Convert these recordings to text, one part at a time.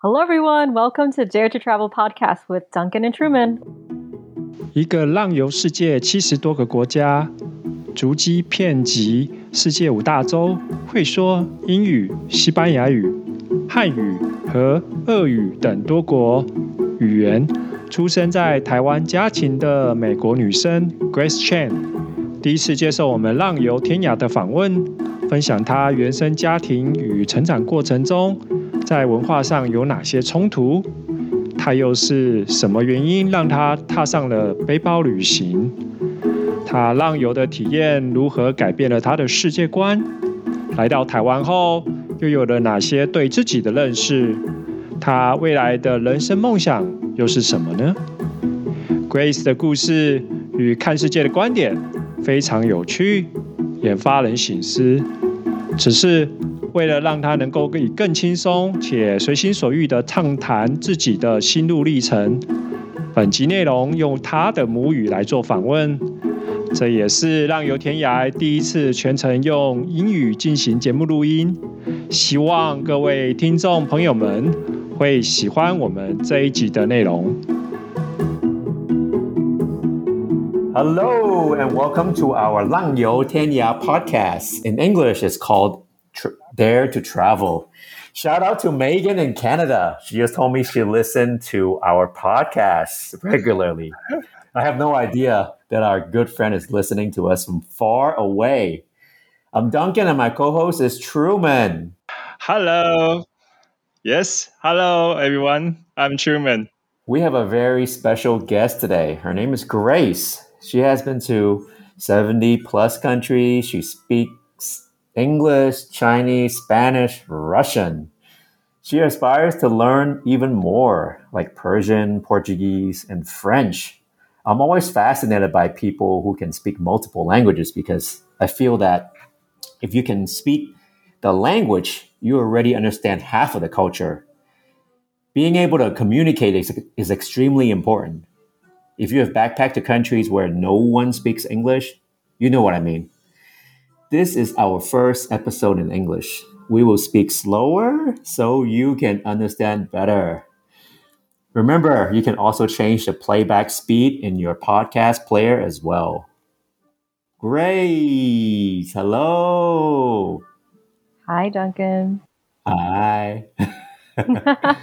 Hello, everyone. Welcome to Dare to Travel podcast with Duncan and Truman. 一个浪游世界七十多个国家，足迹遍及世界五大洲，会说英语、西班牙语、汉语和俄语等多国语言。出生在台湾家庭的美国女生 Grace Chan，第一次接受我们浪游天涯的访问，分享她原生家庭与成长过程中，在文化上有哪些冲突。他又是什么原因让他踏上了背包旅行？他浪游的体验如何改变了他的世界观？来到台湾后，又有了哪些对自己的认识？他未来的人生梦想？又是什么呢？Grace 的故事与看世界的观点非常有趣，也发人省思。只是为了让他能够以更轻松且随心所欲的畅谈自己的心路历程，本集内容用他的母语来做访问。这也是浪游天涯第一次全程用英语进行节目录音。希望各位听众朋友们。会喜欢我们这一集的内容。Hello and welcome to our Lang Yo Tenya podcast. In English, it's called Dare to Travel. Shout out to Megan in Canada. She just told me she listened to our podcast regularly. I have no idea that our good friend is listening to us from far away. I'm Duncan and my co-host is Truman. Hello. Yes. Hello, everyone. I'm Truman. We have a very special guest today. Her name is Grace. She has been to 70 plus countries. She speaks English, Chinese, Spanish, Russian. She aspires to learn even more, like Persian, Portuguese, and French. I'm always fascinated by people who can speak multiple languages because I feel that if you can speak the language, you already understand half of the culture. Being able to communicate is, is extremely important. If you have backpacked to countries where no one speaks English, you know what I mean. This is our first episode in English. We will speak slower so you can understand better. Remember, you can also change the playback speed in your podcast player as well. Great! Hello! Hi, Duncan. Hi.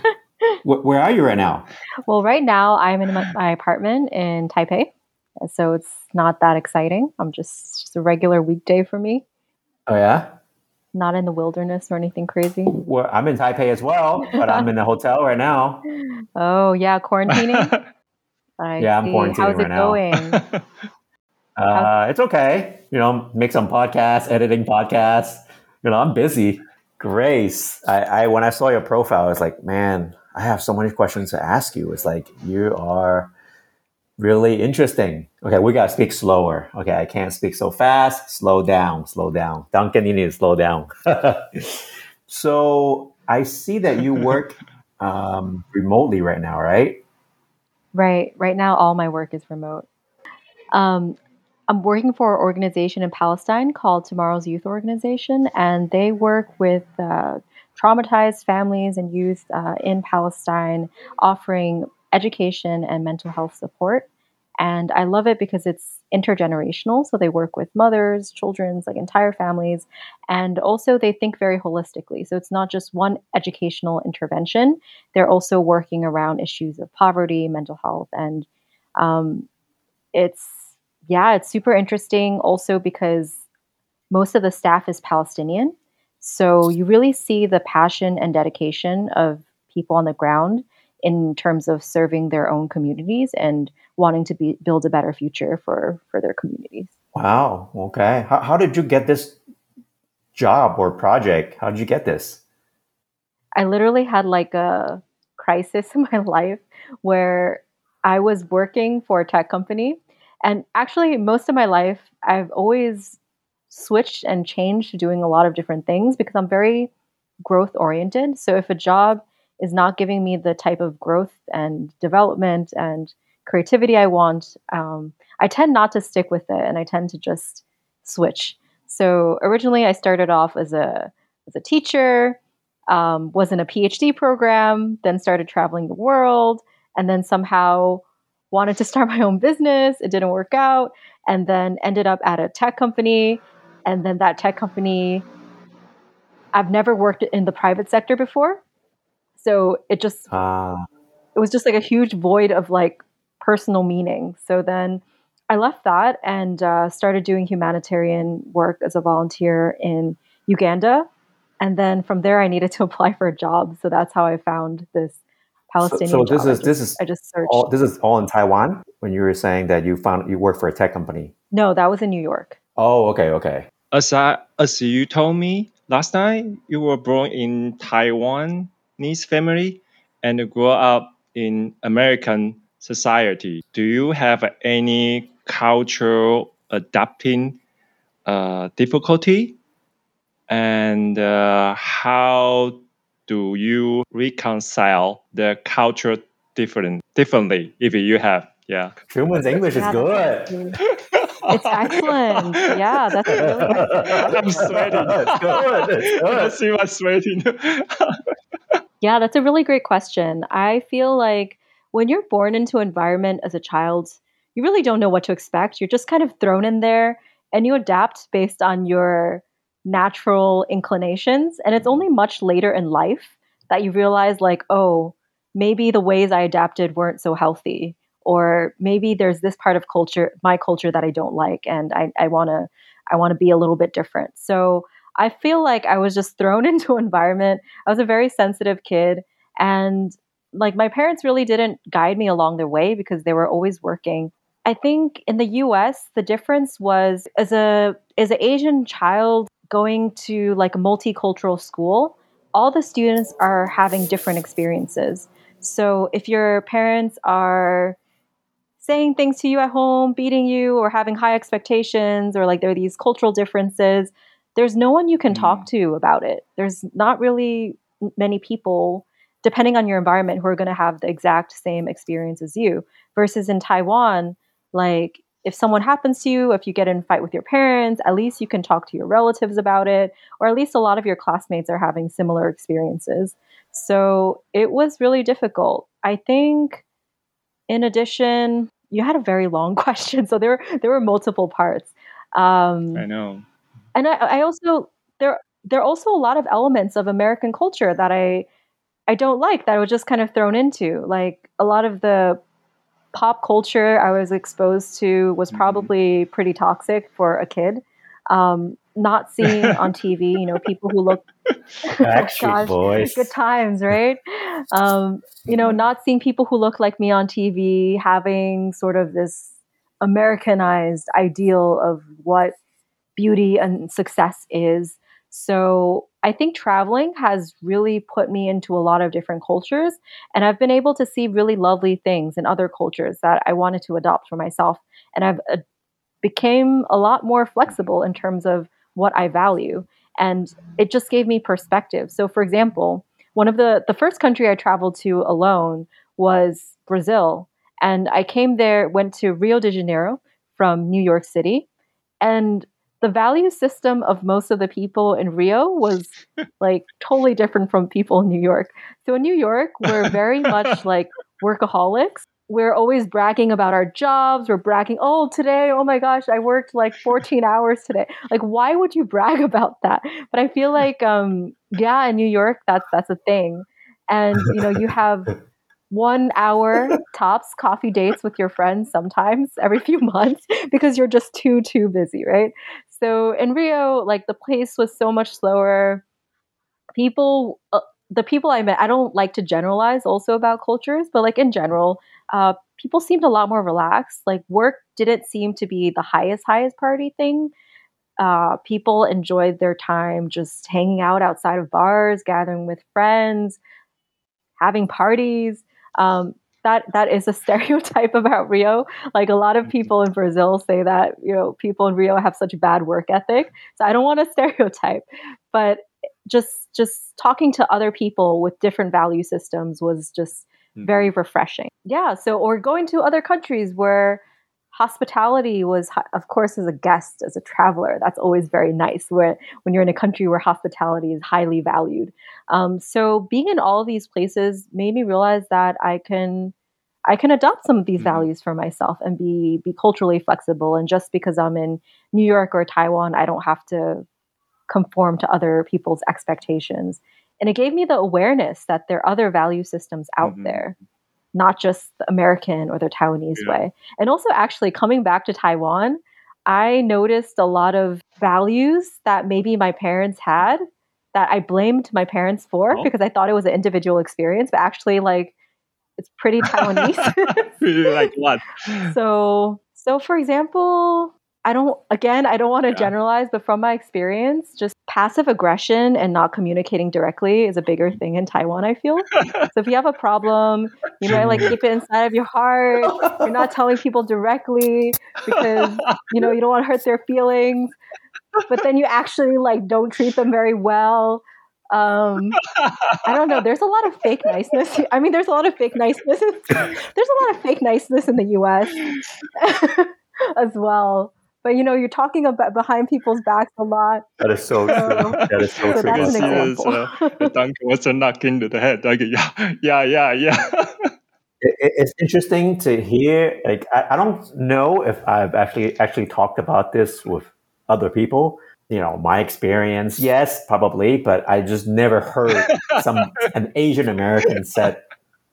Where are you right now? Well, right now I'm in my, my, apartment in Taipei, so it's not that exciting. I'm just just a regular weekday for me. Oh yeah. Not in the wilderness or anything crazy. Well, I'm in Taipei as well, but I'm in the hotel right now. Oh yeah, quarantining. I yeah, see. I'm quarantining How's right it going? uh, it's okay. You know, make some podcasts, editing podcasts you know, I'm busy. Grace, I, I when I saw your profile, I was like, man, I have so many questions to ask you. It's like you are really interesting. Okay, we gotta speak slower. Okay, I can't speak so fast. Slow down, slow down. Duncan, you need to slow down. so I see that you work um, remotely right now, right? Right. Right now, all my work is remote. Um, I'm working for an organization in Palestine called Tomorrow's Youth Organization, and they work with uh, traumatized families and youth uh, in Palestine, offering education and mental health support. And I love it because it's intergenerational. So they work with mothers, children's, like entire families. And also they think very holistically. So it's not just one educational intervention. They're also working around issues of poverty, mental health, and um, it's yeah, it's super interesting also because most of the staff is Palestinian. So you really see the passion and dedication of people on the ground in terms of serving their own communities and wanting to be, build a better future for, for their communities. Wow. Okay. How, how did you get this job or project? How did you get this? I literally had like a crisis in my life where I was working for a tech company and actually, most of my life, I've always switched and changed to doing a lot of different things because I'm very growth oriented. So if a job is not giving me the type of growth and development and creativity I want, um, I tend not to stick with it and I tend to just switch. So originally, I started off as a as a teacher. um, was in a PhD program, then started traveling the world, and then somehow wanted to start my own business. It didn't work out, and then ended up at a tech company. And then that tech company, I've never worked in the private sector before. So it just, uh. it was just like a huge void of like personal meaning. So then I left that and uh, started doing humanitarian work as a volunteer in Uganda. And then from there, I needed to apply for a job. So that's how I found this Palestinian. So, so this job. is this is I just searched. All, this is all in Taiwan. When you were saying that you found you work for a tech company. No, that was in New York. Oh, okay, okay. As I as you told me last night, you were born in Taiwanese family and grow up in American society. Do you have any cultural adapting uh, difficulty? And uh, how do you reconcile the culture different differently if you have? Yeah. Truman's English is good. It's excellent. Yeah, that's really excellent. I'm sweating. It's good. It's good. I see my sweating. Yeah, that's a really great question. I feel like when you're born into an environment as a child, you really don't know what to expect. You're just kind of thrown in there and you adapt based on your natural inclinations. And it's mm-hmm. only much later in life that you realize, like, oh, maybe the ways I adapted weren't so healthy. Or maybe there's this part of culture, my culture that I don't like, and I, I wanna I wanna be a little bit different. So I feel like I was just thrown into an environment. I was a very sensitive kid and like my parents really didn't guide me along their way because they were always working I think in the US, the difference was as a as an Asian child going to like a multicultural school, all the students are having different experiences. So if your parents are saying things to you at home, beating you, or having high expectations, or like there are these cultural differences, there's no one you can mm. talk to about it. There's not really many people, depending on your environment, who are going to have the exact same experience as you. Versus in Taiwan, like, if someone happens to you, if you get in a fight with your parents, at least you can talk to your relatives about it, or at least a lot of your classmates are having similar experiences. So it was really difficult. I think, in addition, you had a very long question, so there were there were multiple parts. Um, I know, and I, I also there there are also a lot of elements of American culture that I I don't like that I was just kind of thrown into. Like a lot of the pop culture I was exposed to was mm-hmm. probably pretty toxic for a kid. Um, not seeing on TV, you know, people who look Backstreet Boys, good times, right? Um, you know, not seeing people who look like me on TV, having sort of this Americanized ideal of what beauty and success is. So I think traveling has really put me into a lot of different cultures, and I've been able to see really lovely things in other cultures that I wanted to adopt for myself. And I've uh, became a lot more flexible in terms of what I value, and it just gave me perspective. So, for example, one of the the first country I traveled to alone was Brazil, and I came there, went to Rio de Janeiro from New York City, and the value system of most of the people in Rio was like totally different from people in New York. So in New York, we're very much like workaholics. We're always bragging about our jobs. We're bragging, oh, today, oh my gosh, I worked like 14 hours today. Like, why would you brag about that? But I feel like, um, yeah, in New York, that's that's a thing. And you know, you have one hour tops coffee dates with your friends sometimes every few months because you're just too too busy right so in Rio, like the pace was so much slower. People, uh, the people I met, I don't like to generalize also about cultures, but like in general, uh, people seemed a lot more relaxed. Like work didn't seem to be the highest, highest party thing. Uh, people enjoyed their time just hanging out outside of bars, gathering with friends, having parties. Um, that that is a stereotype about Rio. Like a lot of people in Brazil say that you know people in Rio have such a bad work ethic. So I don't want to stereotype, but just just talking to other people with different value systems was just mm-hmm. very refreshing. Yeah. So or going to other countries where hospitality was of course as a guest as a traveler that's always very nice where when you're in a country where hospitality is highly valued um, so being in all of these places made me realize that i can i can adopt some of these mm-hmm. values for myself and be be culturally flexible and just because i'm in new york or taiwan i don't have to conform to other people's expectations and it gave me the awareness that there are other value systems out mm-hmm. there not just the American or the Taiwanese yeah. way. And also, actually, coming back to Taiwan, I noticed a lot of values that maybe my parents had that I blamed my parents for oh. because I thought it was an individual experience, but actually, like, it's pretty Taiwanese. like what? So, so for example, I don't, again, I don't want to yeah. generalize, but from my experience, just passive aggression and not communicating directly is a bigger thing in Taiwan, I feel. so if you have a problem, you might like keep it inside of your heart. You're not telling people directly because, you know, you don't want to hurt their feelings. But then you actually like don't treat them very well. Um, I don't know. There's a lot of fake niceness. I mean, there's a lot of fake niceness. there's a lot of fake niceness in the U.S. as well but you know you're talking about behind people's backs a lot. That is so, true. That is so, so true. that's an example. uh, Duncan was a knock into the head. Like yeah yeah yeah yeah. It, it's interesting to hear like I, I don't know if i've actually actually talked about this with other people you know my experience yes probably but i just never heard some an asian american said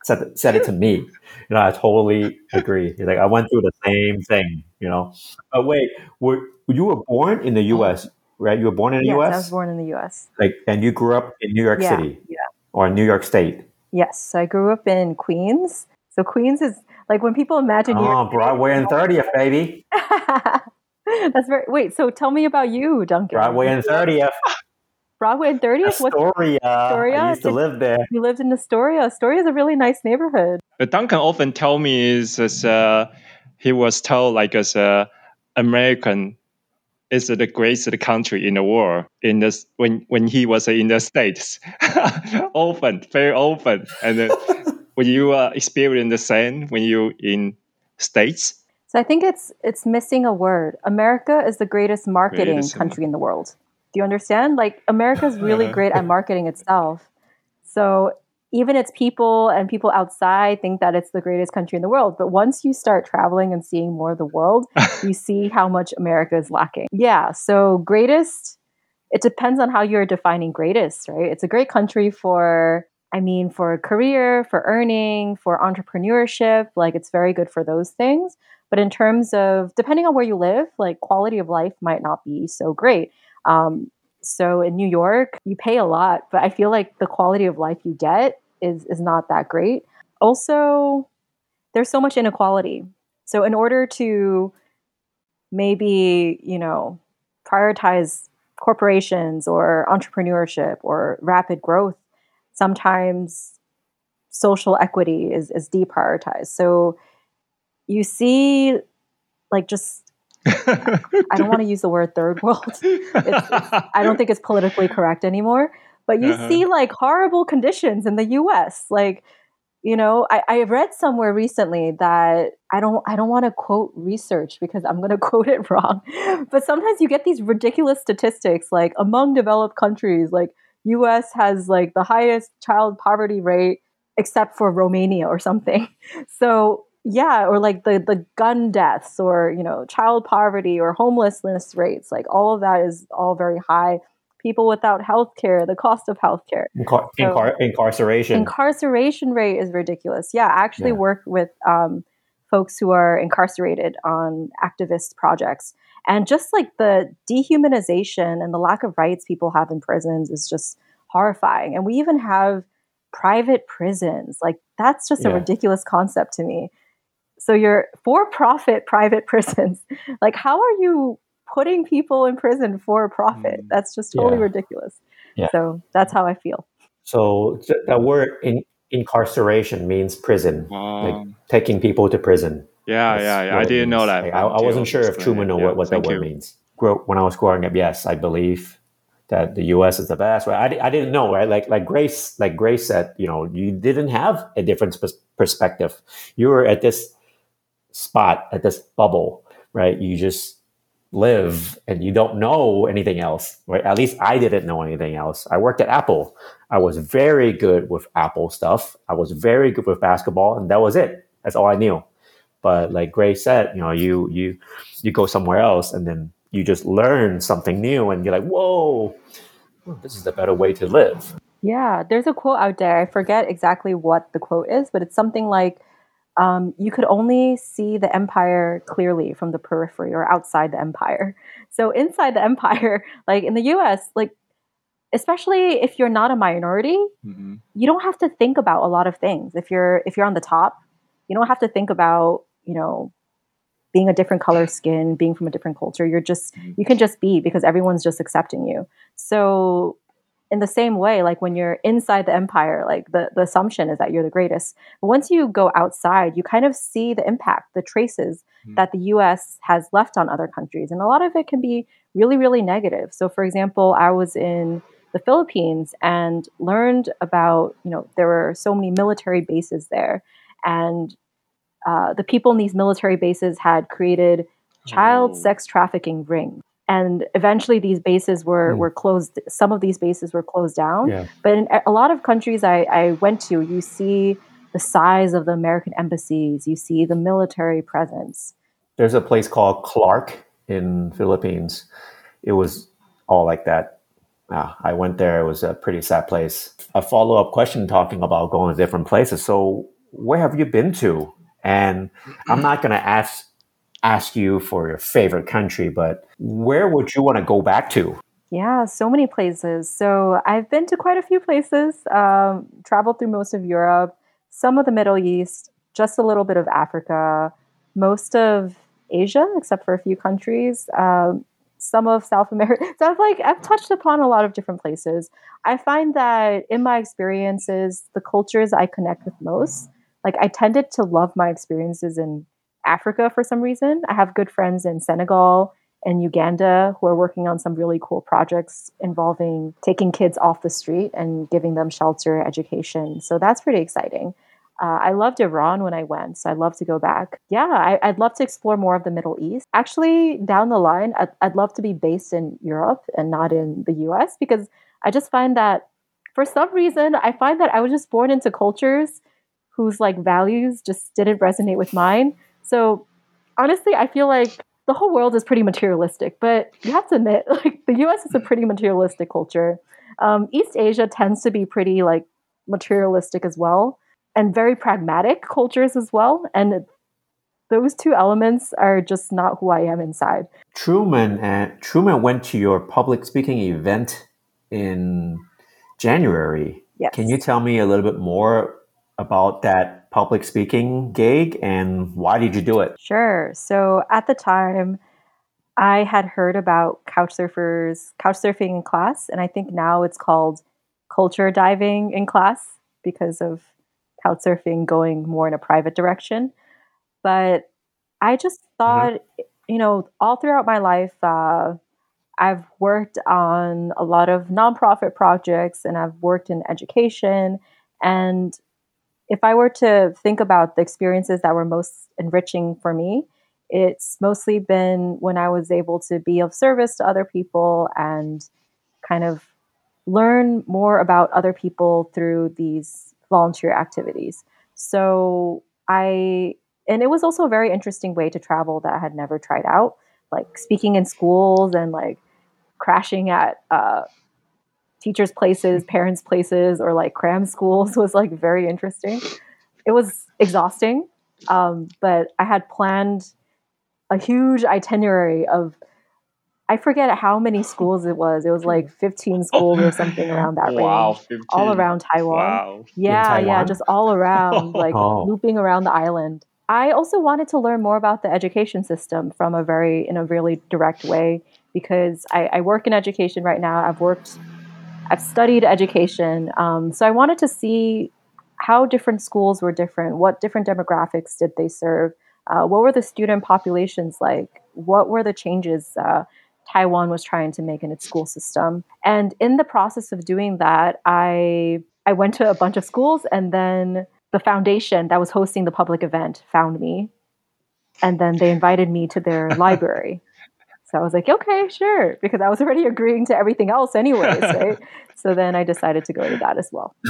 said, said it to me. You know, I totally agree. Like I went through the same thing. You know, but wait, were you were born in the U.S. right? You were born in the yes, U.S. I was born in the U.S. Like, and you grew up in New York yeah, City, yeah, or New York State. Yes, so I grew up in Queens. So Queens is like when people imagine oh, Broadway and 30th, baby. That's very wait. So tell me about you, Duncan. Broadway and 30th. Broadway and 30th? Astoria. Astoria? I used to live there. You lived in Astoria. Astoria is a really nice neighborhood. But Duncan often tell me is as uh, he was told like as a American is the greatest country in the world in this when when he was in the states often very often and then when you uh, experience the same when you in states so i think it's it's missing a word america is the greatest marketing greatest country in the world do you understand? Like America's really uh-huh. great at marketing itself. So even its people and people outside think that it's the greatest country in the world. But once you start traveling and seeing more of the world, you see how much America is lacking. Yeah. So greatest, it depends on how you're defining greatest, right? It's a great country for I mean, for career, for earning, for entrepreneurship, like it's very good for those things. But in terms of depending on where you live, like quality of life might not be so great. Um, so in New York, you pay a lot, but I feel like the quality of life you get is is not that great. Also, there's so much inequality. So in order to maybe, you know, prioritize corporations or entrepreneurship or rapid growth, sometimes social equity is, is deprioritized. So you see like just I don't want to use the word third world. It's, it's, I don't think it's politically correct anymore. But you uh-huh. see like horrible conditions in the U.S. Like, you know, I, I read somewhere recently that I don't I don't want to quote research because I'm going to quote it wrong. But sometimes you get these ridiculous statistics like among developed countries, like U.S. has like the highest child poverty rate except for Romania or something. So yeah or like the the gun deaths or you know child poverty or homelessness rates like all of that is all very high. People without health care the cost of health care. Incar- so incar- incarceration. Incarceration rate is ridiculous. Yeah i actually yeah. work with um, folks who are incarcerated on activist projects. And just like the dehumanization and the lack of rights people have in prisons is just horrifying. And we even have private prisons. Like that's just yeah. a ridiculous concept to me so you're for profit private prisons. like, how are you putting people in prison for profit? Mm. That's just totally yeah. ridiculous. Yeah. So that's how I feel. So the word in, incarceration means prison, um, like taking people to prison. Yeah, that's yeah, yeah. I didn't know that. Like, I, I, wasn't sure if Truman knew yeah, what, what that word you. means. When I was growing up, yes, I believe that the U.S. is the best. Right? I, I didn't know, right? Like like Grace, like Grace said, you know, you didn't have a different perspective. You were at this spot at this bubble, right? You just live and you don't know anything else, right? At least I didn't know anything else. I worked at Apple. I was very good with Apple stuff. I was very good with basketball, and that was it. That's all I knew. But like Grace said, you know, you you you go somewhere else, and then you just learn something new, and you're like, whoa, hmm, this is the better way to live. Yeah, there's a quote out there. I forget exactly what the quote is, but it's something like um, you could only see the empire clearly from the periphery or outside the empire. So inside the empire, like in the US, like especially if you're not a minority, mm-hmm. you don't have to think about a lot of things. If you're if you're on the top, you don't have to think about, you know, being a different color skin, being from a different culture. You're just mm-hmm. you can just be because everyone's just accepting you. So in the same way, like when you're inside the empire, like the, the assumption is that you're the greatest. But once you go outside, you kind of see the impact, the traces mm. that the US has left on other countries. And a lot of it can be really, really negative. So, for example, I was in the Philippines and learned about, you know, there were so many military bases there. And uh, the people in these military bases had created child oh. sex trafficking rings and eventually these bases were, mm. were closed some of these bases were closed down. Yeah. but in a lot of countries I, I went to you see the size of the american embassies you see the military presence. There's a place called clark in philippines. It was all like that. Ah, i went there. It was a pretty sad place. A follow-up question talking about going to different places. So where have you been to? And i'm not going to ask ask you for your favorite country, but where would you want to go back to? Yeah, so many places. So I've been to quite a few places, um, traveled through most of Europe, some of the Middle East, just a little bit of Africa, most of Asia, except for a few countries, um, some of South America. So I've like I've touched upon a lot of different places. I find that in my experiences, the cultures I connect with most, like I tended to love my experiences in Africa for some reason. I have good friends in Senegal and Uganda who are working on some really cool projects involving taking kids off the street and giving them shelter, education. So that's pretty exciting. Uh, I loved Iran when I went, so I'd love to go back. Yeah, I, would love to explore more of the Middle East. Actually, down the line, I'd, I'd love to be based in Europe and not in the US because I just find that for some reason, I find that I was just born into cultures whose like values just didn't resonate with mine. So honestly, I feel like the whole world is pretty materialistic, but you have to admit, like the U.S. is a pretty materialistic culture. Um, East Asia tends to be pretty like materialistic as well, and very pragmatic cultures as well. And those two elements are just not who I am inside. Truman and Truman went to your public speaking event in January. Yes. Can you tell me a little bit more about that public speaking gig and why did you do it? Sure. So at the time, I had heard about couch surfers, couch surfing in class, and I think now it's called culture diving in class because of couch surfing going more in a private direction. But I just mm-hmm. thought, mm-hmm. you know, all throughout my life, uh, I've worked on a lot of nonprofit projects and I've worked in education. And if I were to think about the experiences that were most enriching for me, it's mostly been when I was able to be of service to other people and kind of learn more about other people through these volunteer activities. So I, and it was also a very interesting way to travel that I had never tried out, like speaking in schools and like crashing at uh, teachers' places, parents' places, or like cram schools was like very interesting. It was exhausting, um, but I had planned a huge itinerary of I forget how many schools it was. It was like 15 schools or something around that wow, range. 15. All around Taiwan. Wow. Yeah, Taiwan? yeah, just all around, like oh. looping around the island. I also wanted to learn more about the education system from a very in a really direct way because I, I work in education right now. I've worked I've studied education. Um, so I wanted to see how different schools were different, what different demographics did they serve, uh, what were the student populations like, what were the changes uh, Taiwan was trying to make in its school system. And in the process of doing that, I I went to a bunch of schools and then the foundation that was hosting the public event found me and then they invited me to their library. So I was like, okay, sure, because I was already agreeing to everything else, anyways, right? so then I decided to go to that as well.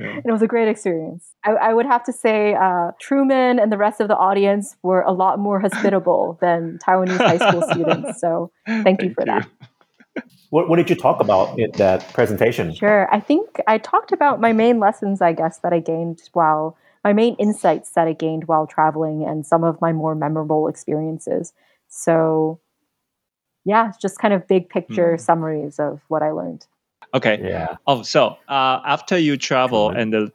Yeah. it was a great experience. I, I would have to say uh, Truman and the rest of the audience were a lot more hospitable than Taiwanese high school students. So thank, thank you for you. that. What, what did you talk about in that presentation? Sure. I think I talked about my main lessons, I guess, that I gained while my main insights that I gained while traveling and some of my more memorable experiences. So, yeah, just kind of big picture mm. summaries of what I learned. Okay. Yeah. Oh, so uh, after you travel and uh,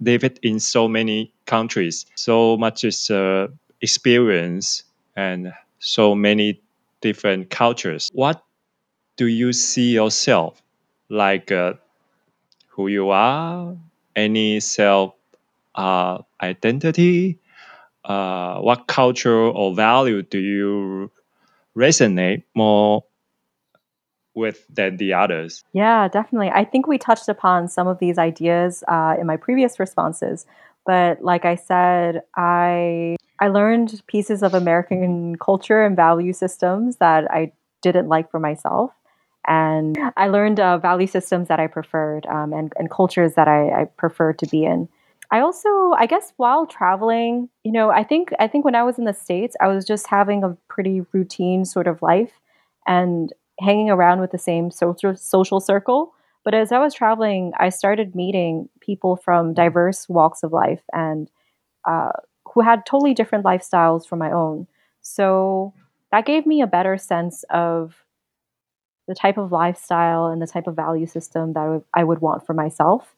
live it in so many countries, so much is uh, experience and so many different cultures. What do you see yourself like? Uh, who you are? Any self uh, identity? Uh, what culture or value do you resonate more with than the others? Yeah, definitely. I think we touched upon some of these ideas uh, in my previous responses, but like I said, I I learned pieces of American culture and value systems that I didn't like for myself. And I learned uh, value systems that I preferred um, and, and cultures that I, I preferred to be in. I also, I guess, while traveling, you know, I think I think when I was in the states, I was just having a pretty routine sort of life and hanging around with the same social social circle. But as I was traveling, I started meeting people from diverse walks of life and uh, who had totally different lifestyles from my own. So that gave me a better sense of the type of lifestyle and the type of value system that I would want for myself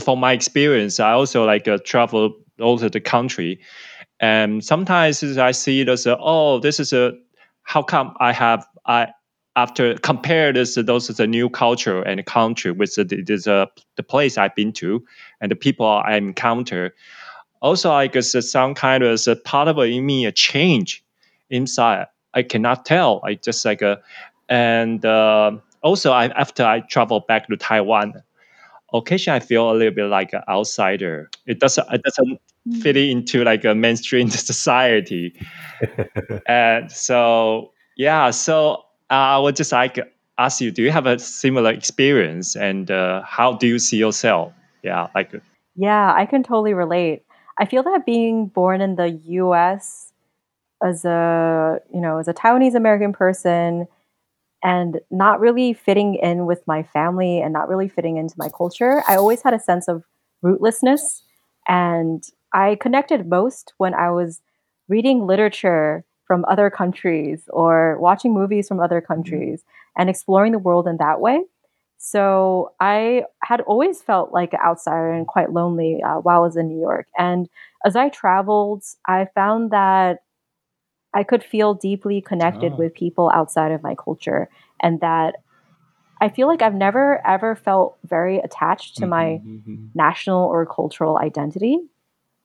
from my experience, I also like uh, travel all over the country, and sometimes I see it as a, oh, this is a how come I have I after compare this those is a new culture and country with the, this, uh, the place I've been to and the people I encounter. Also, I guess some kind of a part of in me a change inside. I cannot tell. I just like a, and uh, also I after I travel back to Taiwan, occasionally I feel a little bit like an outsider. It doesn't it doesn't mm. fit into like a mainstream society. and so yeah, so uh, I would just like ask you, do you have a similar experience, and uh, how do you see yourself? Yeah, like yeah, I can totally relate. I feel that being born in the U.S. as a you know as a Taiwanese American person and not really fitting in with my family and not really fitting into my culture, I always had a sense of rootlessness. And I connected most when I was reading literature from other countries or watching movies from other mm-hmm. countries and exploring the world in that way. So I had always felt like an outsider and quite lonely uh, while I was in New York. And as I traveled, I found that I could feel deeply connected oh. with people outside of my culture and that I feel like I've never ever felt very attached to my mm-hmm, mm-hmm. national or cultural identity.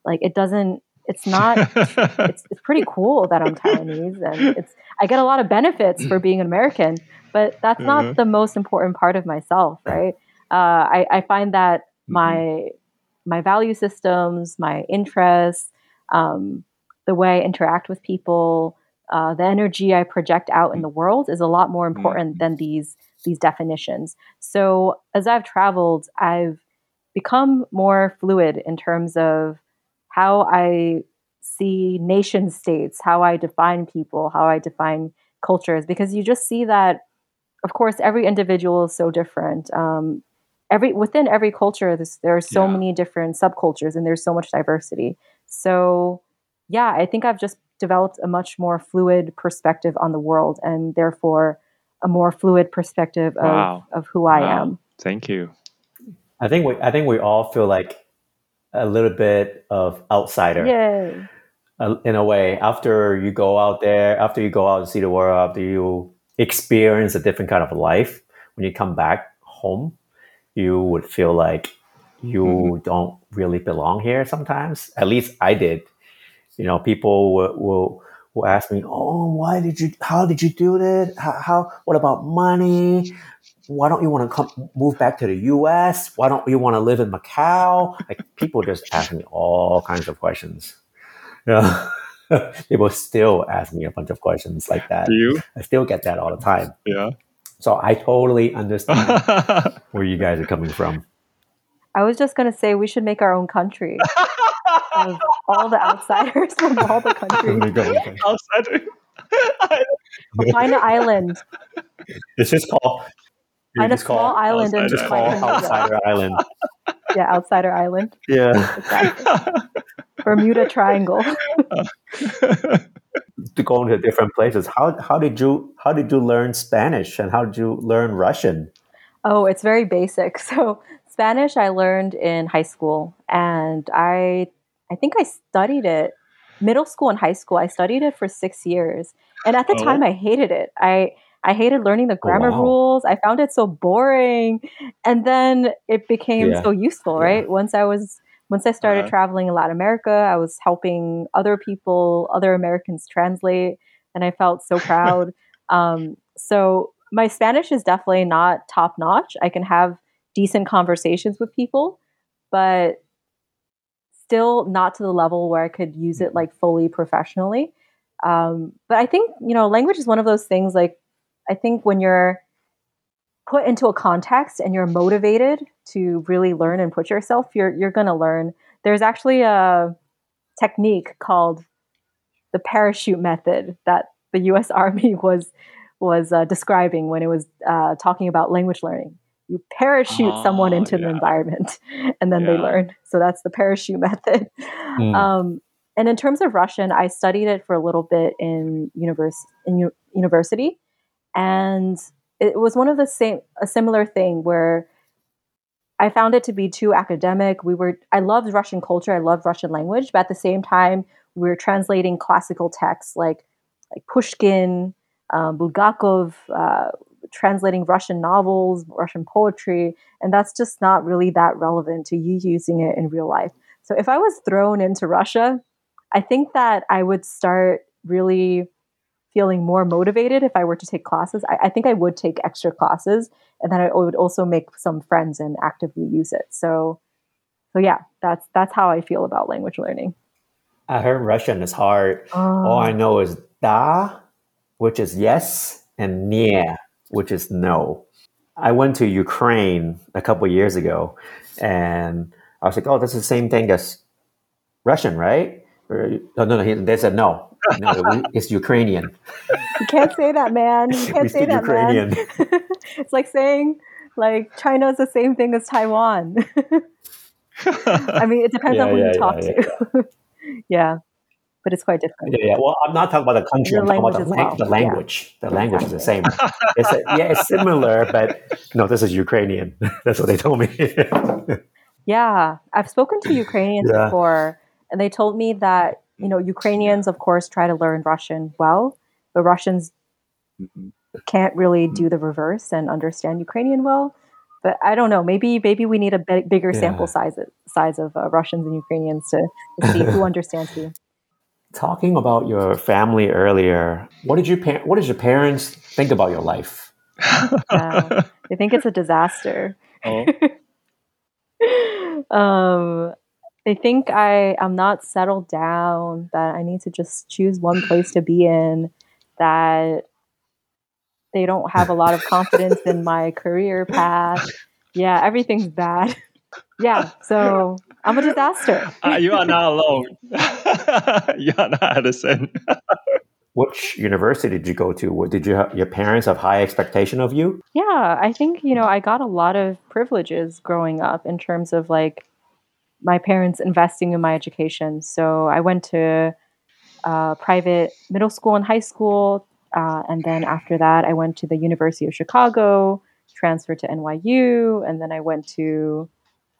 Like it doesn't it's not it's, it's pretty cool that I'm Taiwanese and it's I get a lot of benefits for being an American, but that's uh-huh. not the most important part of myself, right? Uh, I, I find that mm-hmm. my my value systems, my interests, um, the way I interact with people, uh, the energy I project out in the world is a lot more important mm-hmm. than these these definitions. So as I've traveled, I've become more fluid in terms of how I see nation states, how I define people, how I define cultures, because you just see that, of course, every individual is so different. Um, every within every culture, there are so yeah. many different subcultures, and there's so much diversity. So yeah, I think I've just developed a much more fluid perspective on the world and therefore a more fluid perspective of, wow. of who I wow. am. Thank you. I think we I think we all feel like a little bit of outsider. Yay. Uh, in a way, after you go out there, after you go out and see the world, after you experience a different kind of life, when you come back home, you would feel like you mm-hmm. don't really belong here sometimes. At least I did you know, people will, will, will ask me, "Oh, why did you? How did you do that? How, how? What about money? Why don't you want to come move back to the U.S.? Why don't you want to live in Macau?" Like people just ask me all kinds of questions, Yeah. People still ask me a bunch of questions like that. Do you? I still get that all the time. Yeah. So I totally understand where you guys are coming from. I was just gonna say we should make our own country of all the outsiders from all the countries. Outsider. Find an island. It's just called. you Find a just call- small island and Just find call Outsider Island. Yeah, outsider island. Yeah. Exactly. Bermuda Triangle. to go into different places. How how did you how did you learn Spanish and how did you learn Russian? Oh, it's very basic. So Spanish I learned in high school and I I think I studied it middle school and high school. I studied it for 6 years. And at the Oh. time I hated it. I I hated learning the grammar wow. rules. I found it so boring. And then it became Yeah. so useful, Yeah. right? Once I was once I started Uh-huh. traveling in Latin America, I was helping other people, other Americans translate, and I felt so proud. um, so my Spanish is definitely not top notch. I can have decent conversations with people, but still not to the level where I could use it like fully professionally. Um, but I think you know, language is one of those things. Like, I think when you're put into a context and you're motivated to really learn and put yourself, you're you're going to learn. There's actually a technique called the parachute method that the U.S. Army was was uh, describing when it was uh, talking about language learning. You parachute someone Oh, into the environment, and then they learn. So that's the parachute method. Mm. Um, and in terms of Russian, I studied it for a little bit in univers- in u- university, and it was one of the same a similar thing where I found it to be too academic. We were I loved Russian culture, I loved Russian language, but at the same time, we were translating classical texts like like Pushkin, um, Bulgakov, uh, translating Russian novels, Russian poetry, and that's just not really that relevant to you using it in real life. So if I was thrown into Russia, I think that I would start really feeling more motivated if I were to take classes. I, I think I would take extra classes, and then I would also make some friends and actively use it. So, so yeah, that's that's how I feel about language learning. I heard Russian is hard. All I ah. know is da, which is yes, and nie, which is no. I went to Ukraine a couple years ago, and I was like, "Oh, that's the same thing as Russian, right?" Or, no, no, no. They said no. No, it's Ukrainian. You can't say that, man. You we can't say speak that, Ukrainian. man. it's like saying like China is the same thing as Taiwan. I mean, it depends on who yeah, you yeah, talk yeah. to. yeah, but it's quite different. Yeah, yeah. Well, I'm not talking about the country. The I'm talking about the, well. the Yeah. language. The language is the same. It's a, yeah, it's similar, but no, this is Ukrainian. That's what they told me. Yeah, I've spoken to Ukrainians Yeah. before, and they told me that you know Ukrainians, of course, try to learn Russian well, but Russians can't really do the reverse and understand Ukrainian well. But I don't know. Maybe maybe we need a big, bigger Yeah. sample size size of uh, Russians and Ukrainians to, to see who understands who. Talking about your family earlier, what did your par- what did your parents think about your life? Uh, they think it's a disaster. oh, um, they think I am not settled down. That I need to just choose one place to be in. That they don't have a lot of confidence in my career path. Yeah, everything's bad. Yeah, so I'm a disaster. Ah, you are not alone. you are not Addison. Which university did you go to? What- Did you have, your parents have high expectation of you? Yeah, I think, you know, I got a lot of privileges growing up in terms of like my parents investing in my education. So I went to uh, private middle school and high school. Uh, and then after that, I went to the University of Chicago, transferred to NYU, and then I went to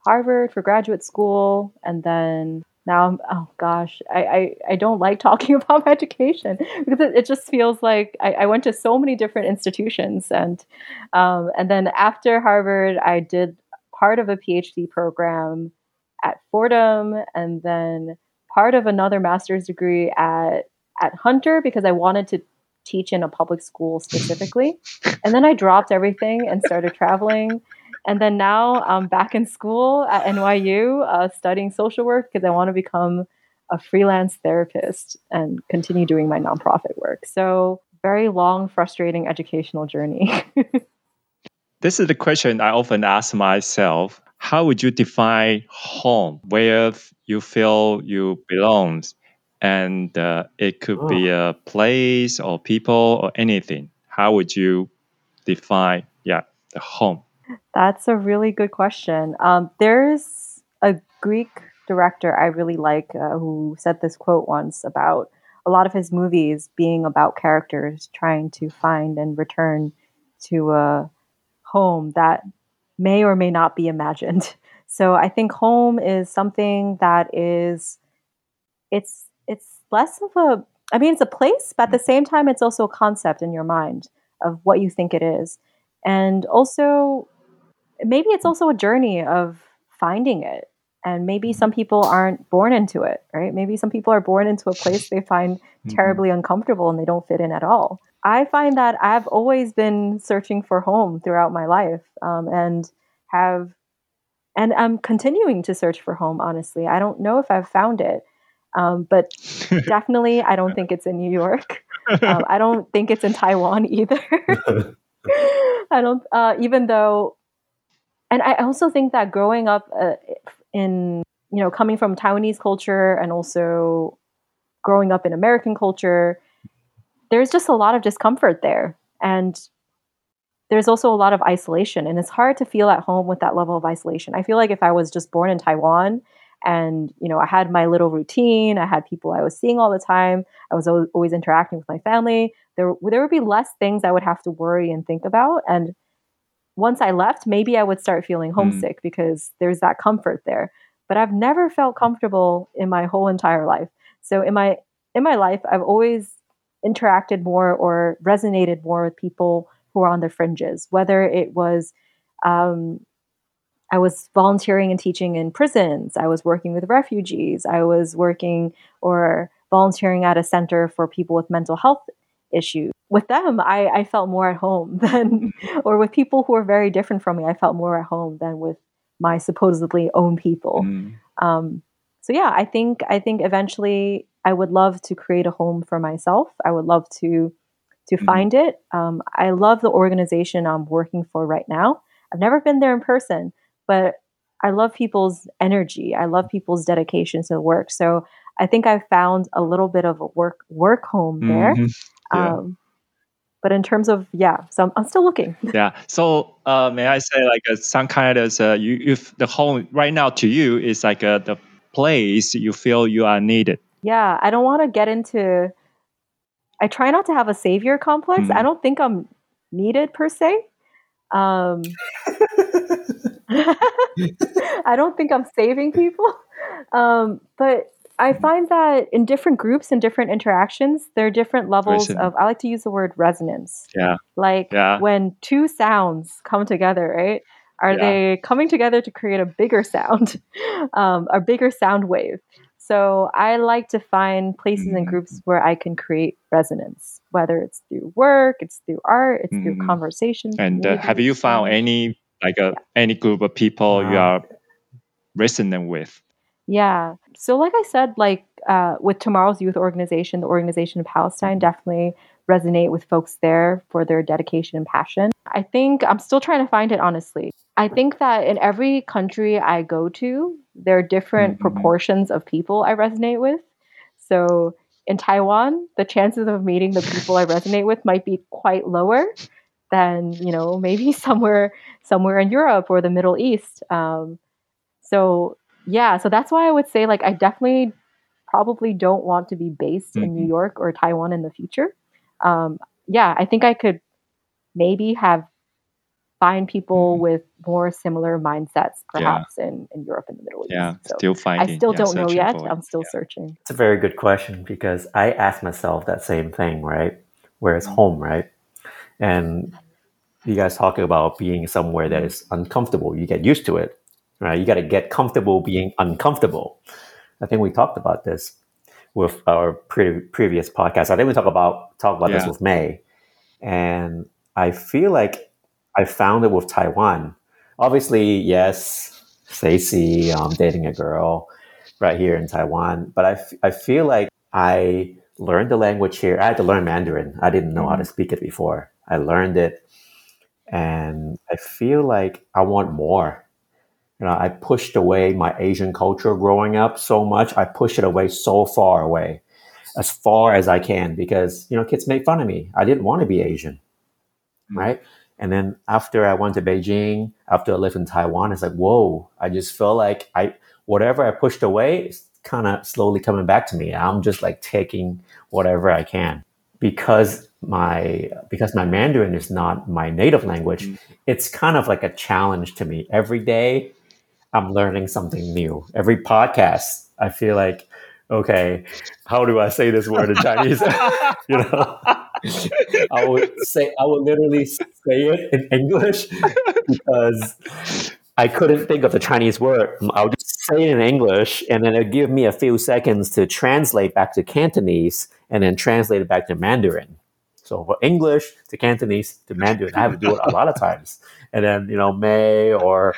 Harvard for graduate school. And then now I'm, oh gosh, I, I, I don't like talking about my education because it, it just feels like I, I went to so many different institutions. And, um, and then after Harvard, I did part of a PhD program at Fordham and then part of another master's degree at, at Hunter because I wanted to teach in a public school specifically. And then I dropped everything and started traveling. And then now I'm back in school at NYU uh, studying social work because I want to become a freelance therapist and continue doing my nonprofit work. So, very long, frustrating educational journey. this is the question I often ask myself. How would you define home, where you feel you belong? And uh, it could oh. be a place or people or anything. How would you define, yeah, the home? That's a really good question. Um, there's a Greek director I really like uh, who said this quote once about a lot of his movies being about characters trying to find and return to a home that may or may not be imagined. So I think home is something that is it's it's less of a I mean it's a place, but at the same time it's also a concept in your mind of what you think it is. And also maybe it's also a journey of finding it. And maybe some people aren't born into it right? Maybe some people are born into a place they find mm-hmm. terribly uncomfortable and they don't fit in at all. I find that i've always been searching for home throughout my life um, and have and i'm continuing to search for home honestly. I don't know if i've found it um, but definitely i don't think it's in new york. Um, i don't think it's in taiwan either. I don't uh, even though and i also think that growing up uh, in you know coming from Taiwanese culture and also growing up in American culture, there's just a lot of discomfort there, and there's also a lot of isolation, and it's hard to feel at home with that level of isolation. I feel like if I was just born in Taiwan and you know i had my little routine i had people i was seeing all the time i was always interacting with my family there there would be less things i would have to worry and think about. And once I left, maybe I would start feeling hmm. homesick mm. because there's that comfort there. But I've never felt comfortable in my whole entire life. So in my in my life, I've always interacted more or resonated more with people who are on the fringes, whether it was um, I was volunteering and teaching in prisons. I was working with refugees. I was working or volunteering at a center for people with mental health issues with them, I, I felt more at home than, or with people who are very different from me, I felt more at home than with my supposedly own people. Mm. Um, so yeah, I think I think eventually I would love to create a home for myself. I would love to to mm. find it. Um, I love the organization I'm working for right now. I've never been there in person, but I love people's energy. I love people's dedication to the work. So I think I've found a little bit of a work work home there. Mm-hmm. Yeah. Um, but in terms of yeah so i'm, I'm still looking. Yeah. So uh, may i say like uh, some kind of uh, you if the home right now to you is like uh, the place you feel you are needed. Yeah i don't want to get into i try not to have a savior complex. Mm. i don't think i'm needed per se. Um, i don't think i'm saving people. Um, but I find that in different groups and different interactions, there are different levels Resonant. of, I like to use the word resonance. Yeah. Like yeah. when two sounds come together, right? Are yeah. they coming together to create a bigger sound, um, a bigger sound wave? So I like to find places mm-hmm. and groups where I can create resonance, whether it's through work, it's through art, it's mm-hmm. through conversation. And uh, have you found any like a, yeah. any group of people wow. you are resonant with? Yeah. So, like I said, like uh, with Tomorrow's Youth Organization, the organization of Palestine definitely resonate with folks there for their dedication and passion. I think I'm still trying to find it, honestly. I think that in every country I go to, there are different mm-hmm. proportions of people I resonate with. So, in Taiwan, the chances of meeting the people I resonate with might be quite lower than you know maybe somewhere somewhere in Europe or the Middle East. Um, so yeah, so that's why I would say like I definitely probably don't want to be based mm-hmm. in New mm-hmm. York or Taiwan in the future. Um, yeah, I think I could maybe have find people mm-hmm. with more similar mindsets, perhaps yeah. in, in Europe and the Middle East. Yeah, so still finding. I still yeah, don't know yet. I'm still yeah. searching. It's a very good question because I ask myself that same thing, right? Where it's home, right? And you guys talk about being somewhere that is uncomfortable. You get used to it right? You got to get comfortable being uncomfortable. I think we talked about this with our pre- previous podcast. I think we talk about talk about yeah. this with May, and I feel like I found it with Taiwan. Obviously, yes, Stacy, um, dating a girl, right here in Taiwan. But I, f- I feel like I learned the language here. I had to learn Mandarin. I didn't know mm-hmm. how to speak it before. I learned it, and I feel like I want more. You know, I pushed away my Asian culture growing up so much. I pushed it away so far away, as far as I can, because you know, kids make fun of me. I didn't want to be Asian, mm-hmm. right? And then after I went to Beijing, after I lived in Taiwan, it's like, whoa, I just felt like I whatever I pushed away is kind of slowly coming back to me. I'm just like taking whatever I can. Because my because my Mandarin is not my native language, mm. it's kind of like a challenge to me. Every day I'm learning something new. Every podcast, I feel like, okay, how do I say this word in Chinese? you know? I would say I would literally say it in English because I couldn't think of the Chinese word. I'll just say it in English, and then it'll give me a few seconds to translate back to Cantonese, and then translate it back to Mandarin. So for English to Cantonese to Mandarin, I have to do it a lot of times. And then you know May or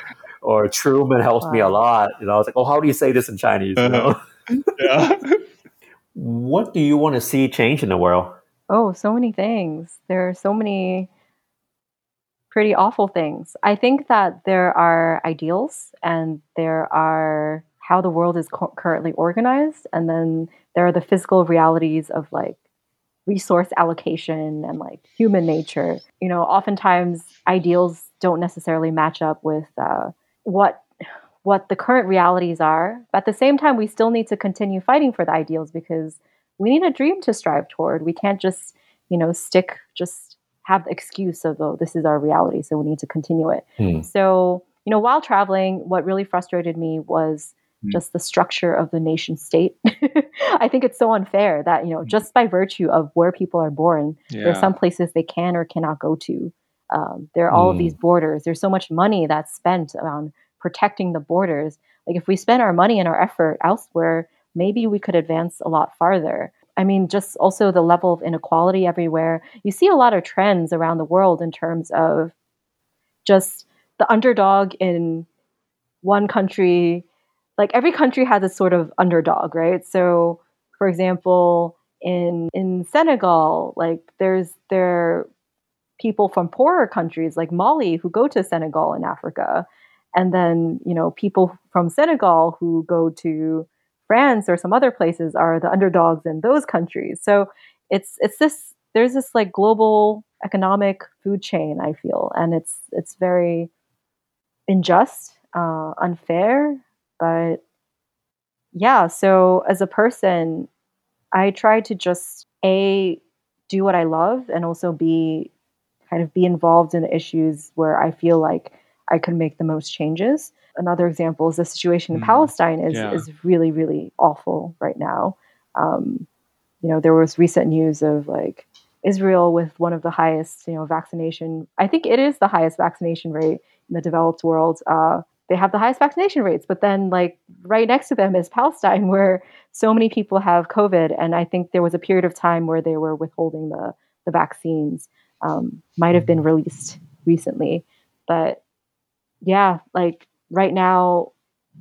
or Truman helps wow. me a lot. You know, I was like, oh, how do you say this in Chinese? You know? Uh-huh. yeah. what do you want to see change in the world? Oh, so many things. There are so many pretty awful things. I think that there are ideals and there are how the world is co- currently organized, and then there are the physical realities of like resource allocation and like human nature. You know, oftentimes ideals don't necessarily match up with uh, what what the current realities are. But at the same time, we still need to continue fighting for the ideals because we need a dream to strive toward. We can't just, you know, stick, just have the excuse of, oh, this is our reality, so we need to continue it. Hmm. So, you know, while traveling, what really frustrated me was hmm. just the structure of the nation state. I think it's so unfair that, you know, hmm. just by virtue of where people are born, yeah. there are some places they can or cannot go to. Um, there are all of these hmm. borders. There's so much money that's spent on protecting the borders. Like if we spend our money and our effort elsewhere, maybe we could advance a lot farther. I mean, just also the level of inequality everywhere. You see a lot of trends around the world in terms of just the underdog in one country. Like every country has a sort of underdog, right? So, for example, in in Senegal, like there's there are people from poorer countries like Mali who go to Senegal in Africa, and then you know people from Senegal who go to France or some other places are the underdogs in those countries. So it's it's this there's this like global economic food chain I feel, and it's it's very unjust, uh, unfair, but yeah. So as a person, I try to just a do what I love and also be kind of be involved in the issues where I feel like I could make the most changes another example is the situation in mm. Palestine is yeah. is really really awful right now. Um, you know, there was recent news of like Israel with one of the highest, you know, vaccination. I think it is the highest vaccination rate in the developed world. Uh, they have the highest vaccination rates, but then like right next to them is Palestine, where so many people have COVID, and I think there was a period of time where they were withholding the the vaccines. Um, might have been released recently, but yeah, like right now,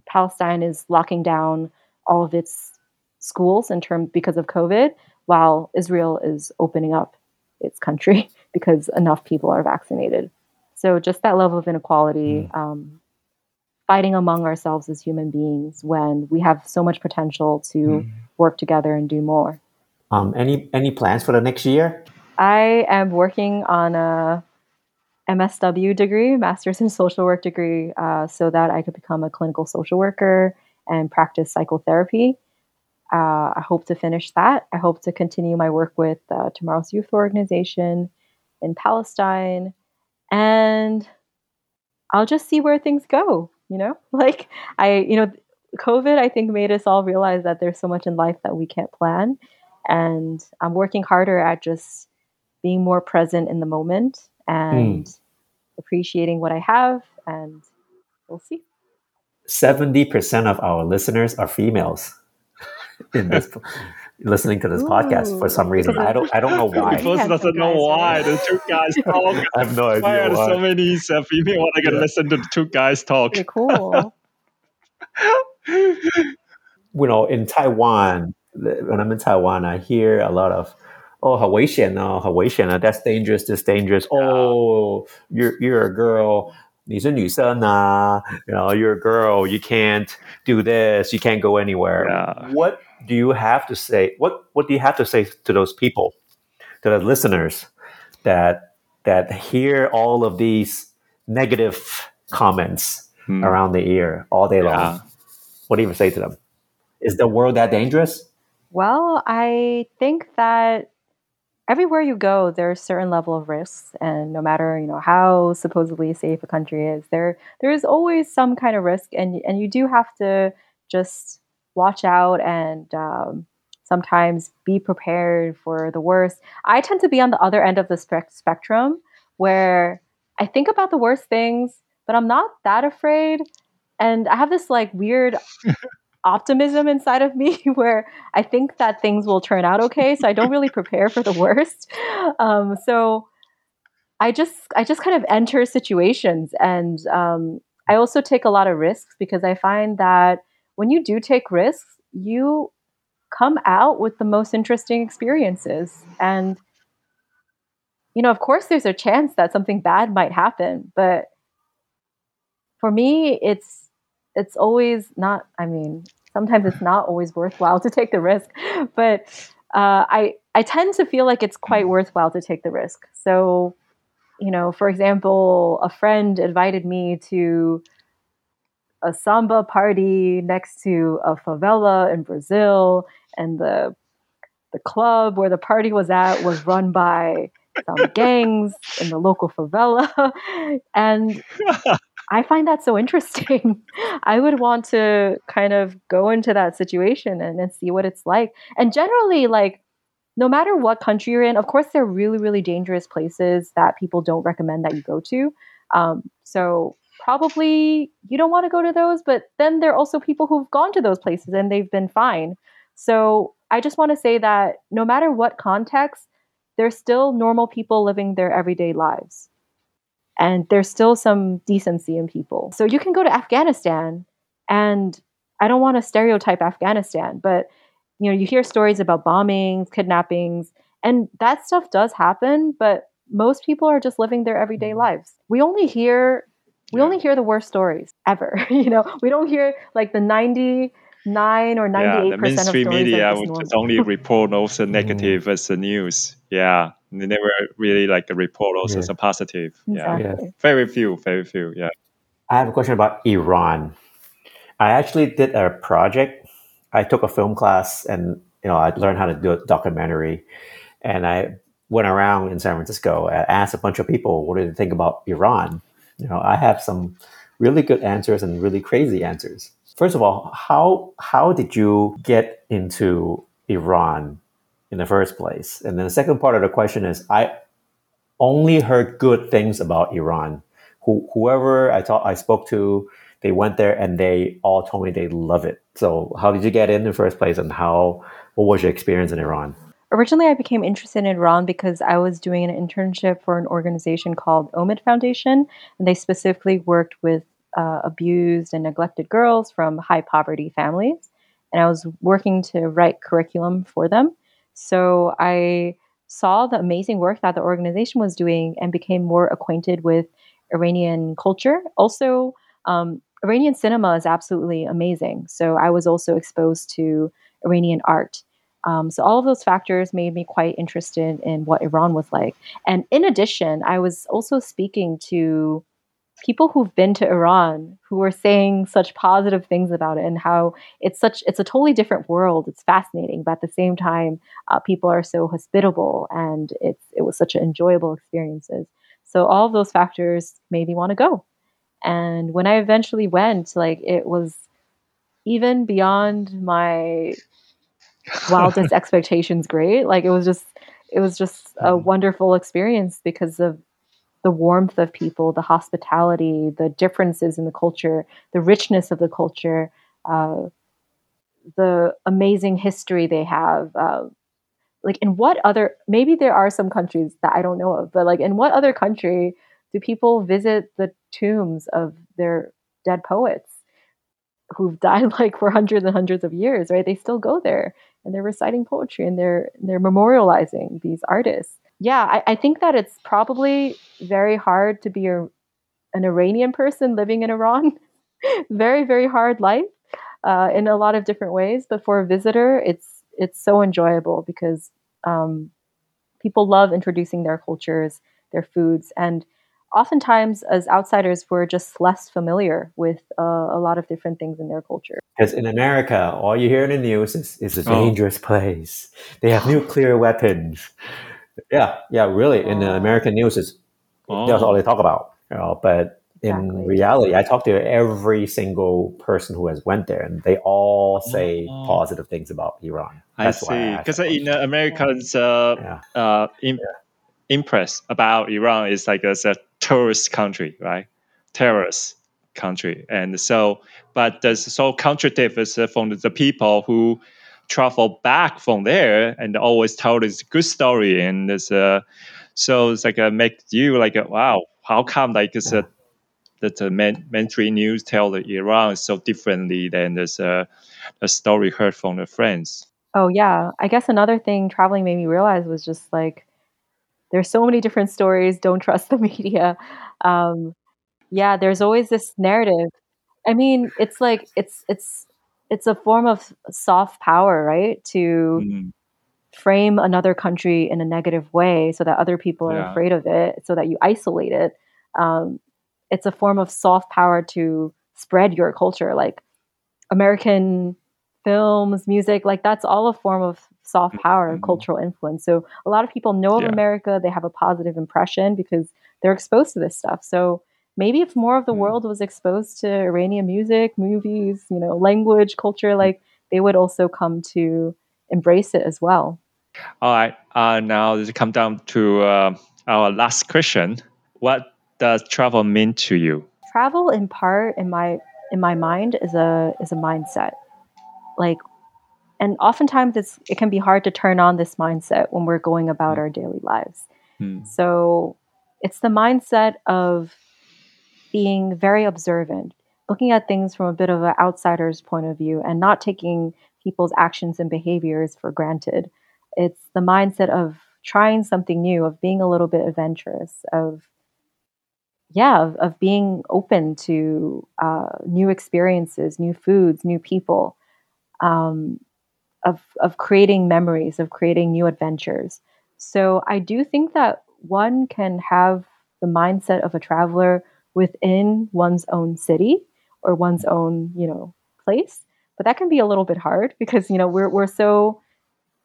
Palestine is locking down all of its schools in terms because of COVID, while Israel is opening up its country because enough people are vaccinated. So just that level of inequality, mm. um, fighting among ourselves as human beings when we have so much potential to mm. work together and do more. Um, any any plans for the next year? I am working on a MSW degree, Master's in Social Work degree, uh, so that I could become a clinical social worker and practice psychotherapy. Uh, I hope to finish that. I hope to continue my work with uh, Tomorrow's Youth Organization in Palestine. And I'll just see where things go, you know? Like, I, you know, COVID, I think, made us all realize that there's so much in life that we can't plan. And I'm working harder at just being more present in the moment and mm. appreciating what I have, and we'll see. 70% of our listeners are females in this listening to this Ooh. podcast for some reason. I don't I don't know why. First doesn't know why. The two guys talk. I have no idea. Why are why. so many uh, female want to yeah. listen to the two guys talk? Pretty cool. you know, in Taiwan, when I'm in Taiwan, I hear a lot of, oh, 好危险哦,好危险 that's dangerous, that's dangerous. Oh, you're, you're a girl. 你是女生啊, you know, you're a girl, you can't do this, you can't go anywhere. Yeah. What do you have to say? What what do you have to say to those people, to the listeners that that hear all of these negative comments Hmm. around the ear all day Yeah. long? What do you say to them? Is the world that dangerous? Well, I think that everywhere you go, there's a certain level of risks, and no matter you know how supposedly safe a country is, there there is always some kind of risk, and and you do have to just watch out and um, sometimes be prepared for the worst. I tend to be on the other end of the spec- spectrum, where I think about the worst things, but I'm not that afraid, and I have this like weird optimism inside of me where I think that things will turn out okay. So I don't really prepare for the worst. Um, so I just I just kind of enter situations, and um, I also take a lot of risks because I find that when you do take risks, you come out with the most interesting experiences. And you know, of course, there's a chance that something bad might happen, but for me, it's it's always not. I mean, sometimes it's not always worthwhile to take the risk, but uh, I I tend to feel like it's quite worthwhile to take the risk. So, you know, for example, a friend invited me to a samba party next to a favela in Brazil, and the the club where the party was at was run by some gangs in the local favela, and I find that so interesting. I would want to kind of go into that situation and, and see what it's like. And generally, like, no matter what country you're in, of course, there are really, really dangerous places that people don't recommend that you go to. Um, so, probably you don't want to go to those, but then there are also people who've gone to those places and they've been fine. So, I just want to say that no matter what context, there's still normal people living their everyday lives and there's still some decency in people. So you can go to Afghanistan and I don't want to stereotype Afghanistan, but you know, you hear stories about bombings, kidnappings, and that stuff does happen, but most people are just living their everyday mm-hmm. lives. We only hear we Yeah. only hear the worst stories ever. you know, we don't hear like the 99 or 98% yeah, the mainstream stories media of would just just only report also mm. negative as the news. Yeah, they never really like report also Yeah. as a positive. Yeah, Exactly. very few, very few. Yeah. I have a question about Iran. I actually did a project. I took a film class and you know I learned how to do a documentary, and I went around in San Francisco and asked a bunch of people what do they think about Iran. You know, I have some really good answers and really crazy answers. First of all, how how did you get into Iran in the first place? And then the second part of the question is, I only heard good things about Iran. Who, whoever I talk, I spoke to, they went there and they all told me they love it. So, how did you get in the first place, and how what was your experience in Iran? Originally, I became interested in Iran because I was doing an internship for an organization called Omid Foundation, and they specifically worked with uh, abused and neglected girls from high poverty families. And I was working to write curriculum for them. So I saw the amazing work that the organization was doing and became more acquainted with Iranian culture. Also, um, Iranian cinema is absolutely amazing. So I was also exposed to Iranian art. Um, so all of those factors made me quite interested in what Iran was like. And in addition, I was also speaking to people who've been to Iran who were saying such positive things about it and how it's such it's a totally different world. It's fascinating, but at the same time, uh, people are so hospitable and it's it was such an enjoyable experiences. So all of those factors made me want to go. And when I eventually went, like it was even beyond my wildest expectations great. Like it was just it was just a wonderful experience because of the warmth of people, the hospitality, the differences in the culture, the richness of the culture, uh, the amazing history they have. Uh, like in what other maybe there are some countries that I don't know of, but like in what other country do people visit the tombs of their dead poets? who've died like for hundreds and hundreds of years, right? They still go there and they're reciting poetry and they're they're memorializing these artists. Yeah, I, I think that it's probably very hard to be a, an Iranian person living in Iran. very, very hard life uh, in a lot of different ways. But for a visitor, it's it's so enjoyable because um, people love introducing their cultures, their foods, and oftentimes as outsiders we're just less familiar with uh, a lot of different things in their culture because in america all you hear in the news is, is a oh. dangerous oh. place they have nuclear weapons yeah yeah really in the american news is oh. that's all they talk about you know, but in reality i talk to every single person who has went there and they all say oh. positive things about iran that's i see because in americans uh, yeah. uh, in, yeah impressed about Iran is like as a tourist country, right? Terrorist country, and so but there's so contradicts from the people who travel back from there and always tell this good story and this uh, so it's like a make you like a, wow how come like it's a that the main, mainstream news tell the Iran so differently than this uh, a story heard from the friends. Oh yeah, I guess another thing traveling made me realize was just like there's so many different stories. Don't trust the media. Um, yeah, there's always this narrative. I mean, it's like it's it's it's a form of soft power, right? To mm-hmm. frame another country in a negative way so that other people are yeah. afraid of it, so that you isolate it. Um, it's a form of soft power to spread your culture. Like American films, music, like that's all a form of soft power, mm-hmm. cultural influence. So a lot of people know of yeah. America, they have a positive impression because they're exposed to this stuff. So maybe if more of the mm. world was exposed to Iranian music, movies, you know, language, culture, like they would also come to embrace it as well. All right. Uh, now let's come down to uh, our last question. What does travel mean to you? Travel, in part, in my in my mind, is a is a mindset like and oftentimes it's it can be hard to turn on this mindset when we're going about mm. our daily lives mm. so it's the mindset of being very observant looking at things from a bit of an outsider's point of view and not taking people's actions and behaviors for granted it's the mindset of trying something new of being a little bit adventurous of yeah of, of being open to uh, new experiences new foods new people um, of of creating memories, of creating new adventures. So I do think that one can have the mindset of a traveler within one's own city or one's own, you know, place. But that can be a little bit hard because, you know, we're we're so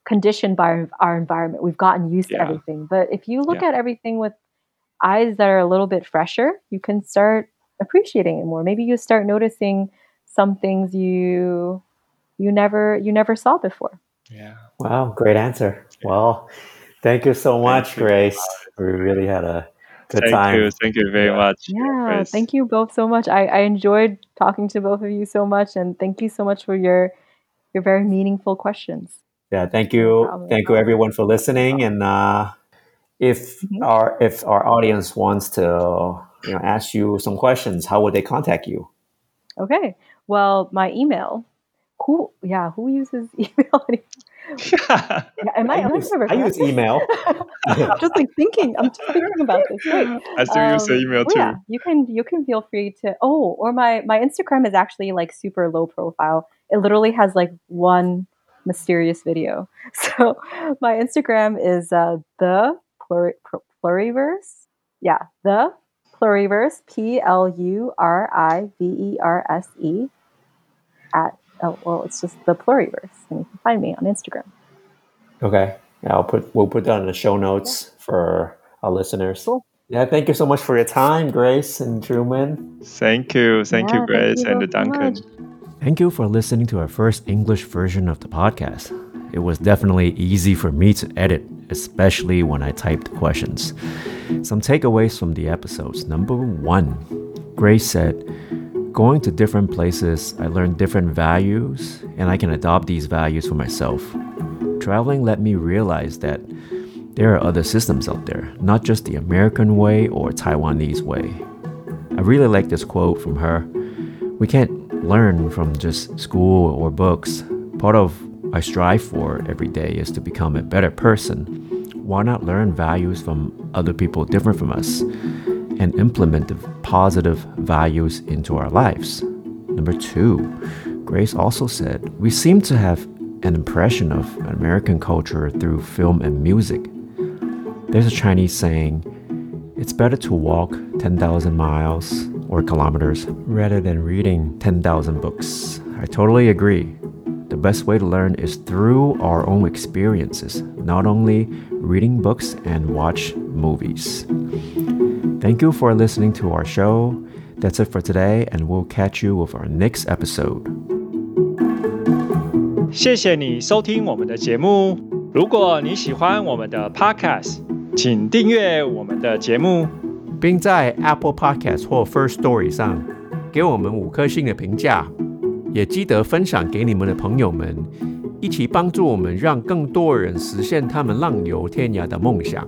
conditioned by our environment. We've gotten used yeah. to everything. But if you look yeah. at everything with eyes that are a little bit fresher, you can start appreciating it more. Maybe you start noticing some things you you never you never saw before. Yeah. Wow, great answer. Yeah. Well, thank you so much, you. Grace. We really had a good thank time. Thank you, thank you very yeah. much. Yeah, Grace. thank you both so much. I, I enjoyed talking to both of you so much, and thank you so much for your your very meaningful questions. Yeah, thank you, no thank you everyone for listening. And uh, if mm-hmm. our if our audience wants to you know ask you some questions, how would they contact you? Okay, well, my email who yeah who uses email yeah, am I, I, use, I use email. just like thinking, I'm just thinking about this. Right. I still um, use email too. Yeah, you can you can feel free to. Oh, or my my Instagram is actually like super low profile. It literally has like one mysterious video. So my Instagram is uh, the pluri- pluriverse. Yeah, the pluriverse. P L U R I V E R S E at oh well it's just the pluriverse and you can find me on instagram. Okay. Yeah, i'll put we'll put that in the show notes yeah. for our listeners. Cool. yeah thank you so much for your time grace and truman. Thank you. Thank yeah, you grace thank you and duncan. so thank you for listening to our first english version of the podcast. It was definitely easy for me to edit especially when i typed questions. Some takeaways from the episodes. Number one grace said Going to different places, I learned different values, and I can adopt these values for myself. Traveling let me realize that there are other systems out there, not just the American way or Taiwanese way. I really like this quote from her. We can't learn from just school or books. Part of I strive for every day is to become a better person. Why not learn values from other people different from us and implement the positive values into our lives? Number two, Grace also said, we seem to have an impression of American culture through film and music. There's a Chinese saying, it's better to walk 10,000 miles or kilometers rather than reading 10,000 books. I totally agree. The best way to learn is through our own experiences, not only reading books and watch movies. Thank you for listening to our show. That's it for today, and we'll catch you with our next episode. 谢谢你收听我们的节目。如果你喜欢我们的 Podcast，请订阅我们的节目，并在 Apple Podcast 或 Firstory 上给我们五颗星的评价。也记得分享给你们的朋友们，一起帮助我们，让更多人实现他们浪游天涯的梦想。